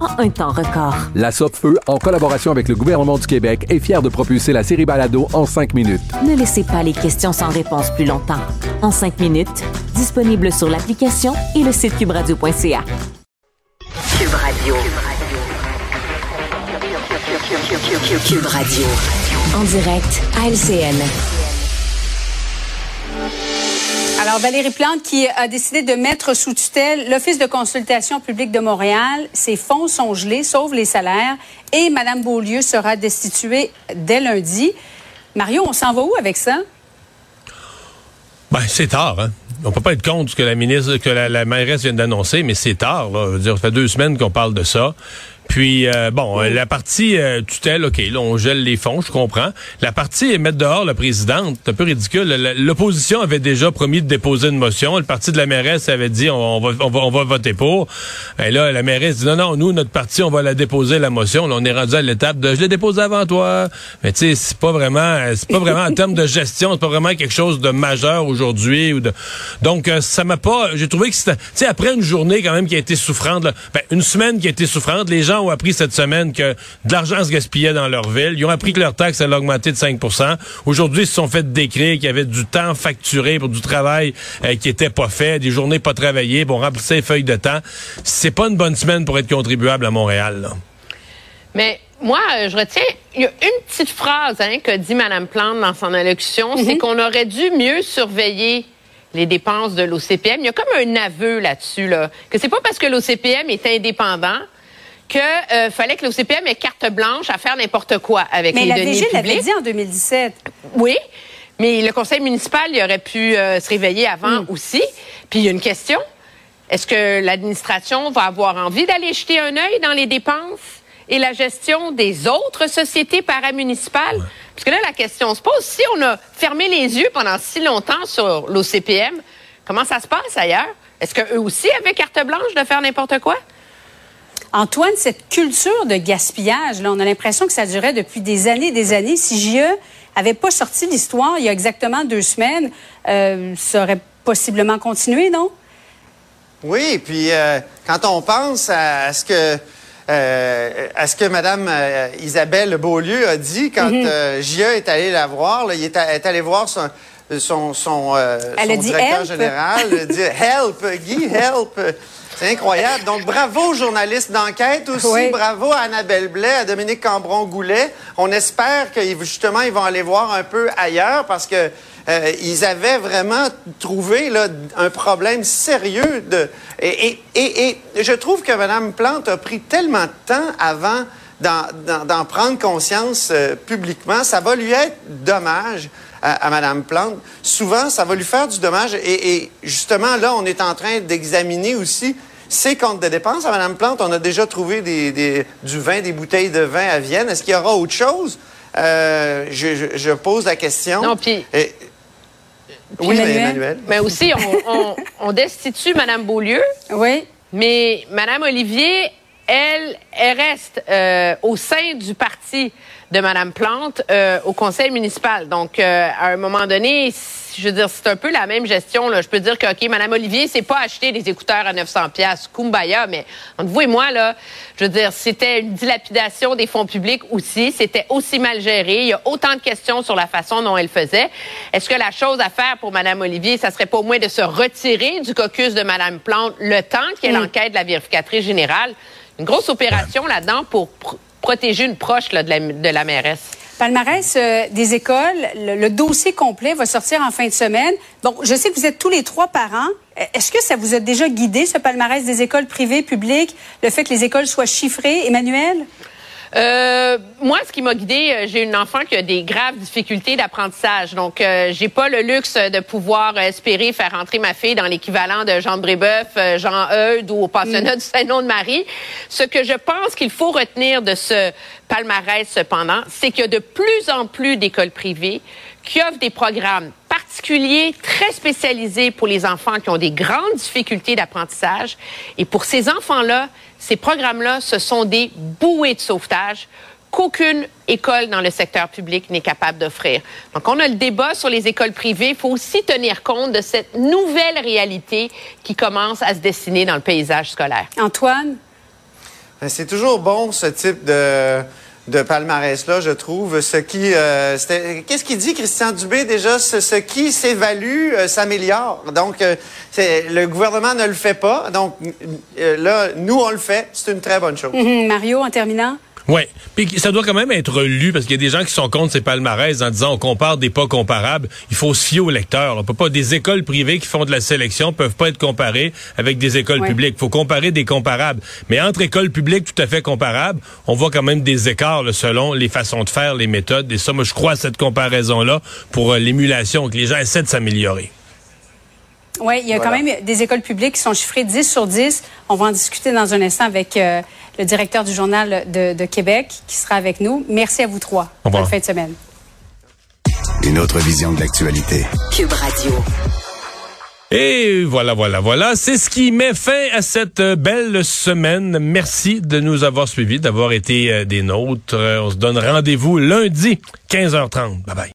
en un temps record. La Feu, en collaboration avec le gouvernement du Québec, est fière de propulser la série Balado en cinq minutes. Ne laissez pas les questions sans réponse plus longtemps. En cinq minutes, disponible sur l'application et le site cubradio.ca. Cube Radio. Cube Radio. En direct à LCN. Alors, Valérie Plante qui a décidé de mettre sous tutelle l'Office de consultation publique de Montréal. Ses fonds sont gelés, sauf les salaires. Et Mme Beaulieu sera destituée dès lundi. Mario, on s'en va où avec ça? Ben, c'est tard, hein? On peut pas être contre ce que la ministre, que la, mairesse vient d'annoncer, mais c'est tard, là. dire, ça fait deux semaines qu'on parle de ça. Puis, euh, bon, euh, la partie euh, tutelle, OK, là, on gèle les fonds, je comprends. La partie mettre dehors la présidente, c'est un peu ridicule. L'opposition avait déjà promis de déposer une motion. Le parti de la mairesse avait dit on, va, on, va, on va voter pour. Et là, la mairesse dit non, non, nous, notre parti, on va la déposer, la motion. Là, on est rendu à l'étape de je l'ai déposé avant toi. Mais tu sais, c'est pas vraiment, c'est pas vraiment en termes de gestion, c'est pas vraiment quelque chose de majeur aujourd'hui. ou de Donc, ça m'a pas. J'ai trouvé que c'était. Tu sais, après une journée quand même qui a été souffrante, là, ben, une semaine qui a été souffrante, les gens ont appris cette semaine que de l'argent se gaspillait dans leur ville. Ils ont appris que leur taxe allait augmenter de 5% Aujourd'hui, ils se sont fait décrire qu'il y avait du temps facturé pour du travail euh, qui était pas fait, des journées pas travaillées, pour remplir ses feuilles de temps. C'est pas une bonne semaine pour être contribuable à Montréal. Mais moi, je retiens, il y a une petite phrase hein, que dit Mme Plante dans son allocution, c'est mhm. qu'on aurait dû mieux surveiller les dépenses de l'OCPM. Il y a comme un aveu là-dessus, là, que c'est pas parce que l'OCPM est indépendant qu'il euh, fallait que l'OCPM ait carte blanche à faire n'importe quoi avec les deniers publics. Mais la l'avait dit en 2017. Oui, mais le conseil municipal, il aurait pu euh, se réveiller avant hmm. aussi. Puis il y a une question. Est-ce que l'administration va avoir envie d'aller jeter un œil dans les dépenses et la gestion des autres sociétés paramunicipales? Parce que là, la question se pose, si on a fermé les yeux pendant si longtemps sur l'OCPM, comment ça se passe ailleurs? Est-ce qu'eux aussi avaient carte blanche de faire n'importe quoi? Antoine, cette culture de gaspillage, là, on a l'impression que ça durait depuis des années et des années. Si JE avait pas sorti l'histoire il y a exactement deux semaines, euh, ça aurait possiblement continué, non? Oui, puis euh, quand on pense à, ce que euh, à ce que Mme Isabelle Beaulieu a dit quand mm est allé la voir, il est, allé voir son, son, son, directeur général, dit Help, Guy, help. C'est incroyable. Donc, bravo aux journalistes d'enquête aussi. Bravo à Annabelle Blais, à Dominique Cambron-Goulet. On espère que, justement, ils vont aller voir un peu ailleurs parce que euh, ils avaient vraiment trouvé là, un problème sérieux. De, et, et, et, je trouve que Mme Plante a pris tellement de temps avant d'en prendre conscience euh, publiquement. Ça va lui être dommage à, à Mme Plante. Souvent, ça va lui faire du dommage. Et, et justement, là, on est en train d'examiner aussi ces comptes de dépenses, à Mme Plante, on a déjà trouvé des, du vin, des bouteilles de vin à Vienne. Est-ce qu'il y aura autre chose? Euh, je, pose la question. Non, puis... oui, mais Emmanuel. Mais aussi, on, destitue Mme Beaulieu. Oui. Mais Mme Olivier, elle, elle reste euh, au sein du parti de Mme Plante euh, au conseil municipal. Donc, à un moment donné, je veux dire, c'est un peu la même gestion. Là. Je peux dire que, OK, Mme Olivier, c'est pas acheter des écouteurs à 900 pièces, Kumbaya, mais entre vous et moi, là, je veux dire, c'était une dilapidation des fonds publics aussi. C'était aussi mal géré. Il y a autant de questions sur la façon dont elle faisait. Est-ce que la chose à faire pour Mme Olivier, ça serait pas au moins de se retirer du caucus de Mme Plante le temps qu'il y ait mm. l'enquête de la vérificatrice générale? Une grosse opération là-dedans pour protéger une proche de, la, de mairesse. Palmarès euh, des écoles, le, le dossier complet va sortir en fin de semaine. Bon, je sais que vous êtes tous les trois parents. Euh, Est-ce que ça vous a déjà guidé, ce palmarès des écoles privées, publiques, le fait que les écoles soient chiffrées, Emmanuel? Euh, moi, ce qui m'a guidée, euh, j'ai une enfant qui a des graves difficultés d'apprentissage. Donc, euh, j'ai pas le luxe de pouvoir espérer faire entrer ma fille dans l'équivalent de Jean Brébeuf, euh, Jean Eudes ou au pensionnat du Saint-Nom de Marie. Ce que je pense qu'il faut retenir de ce palmarès, cependant, c'est qu'il y a de plus en plus d'écoles privées qui offrent des programmes très spécialisés pour les enfants qui ont des grandes difficultés d'apprentissage. Et pour ces enfants-là, ces programmes-là, ce sont des bouées de sauvetage qu'aucune école dans le secteur public n'est capable d'offrir. Donc, on a le débat sur les écoles privées. Il faut aussi tenir compte de cette nouvelle réalité qui commence à se dessiner dans le paysage scolaire. Antoine? Ben, C'est toujours bon, ce type de, de palmarès-là, je trouve. Ce qui, euh, qu'est-ce qu'il dit, Christian Dubé, déjà? Ce, qui s'évalue euh, s'améliore. Donc, euh, le gouvernement ne le fait pas. Donc, euh, là, nous, on le fait. C'est une très bonne chose. Mhm. Mario, en terminant? Oui. Puis ça doit quand même être lu parce qu'il y a des gens qui sont contre ces palmarès en disant on compare des pas comparables. Il faut se fier aux lecteurs. On peut pas des écoles privées qui font de la sélection peuvent pas être comparées avec des écoles Ouais. publiques. Il faut comparer des comparables. Mais entre écoles publiques tout à fait comparables, on voit quand même des écarts là, selon les façons de faire, les méthodes. Et ça, moi, je crois à cette comparaison là pour euh, l'émulation que les gens essaient de s'améliorer. Oui, il y a Voilà. quand même des écoles publiques qui sont chiffrées 10 sur 10. On va en discuter dans un instant avec euh, le directeur du Journal de, de Québec qui sera avec nous. Merci à vous trois. Au. Bonne fin de semaine. Une autre vision de l'actualité. Cube Radio. Et voilà, voilà, voilà. C'est ce qui met fin à cette euh, belle semaine. Merci de nous avoir suivis, d'avoir été euh, des nôtres. Euh, On se donne rendez-vous lundi, 15h30. Bye bye.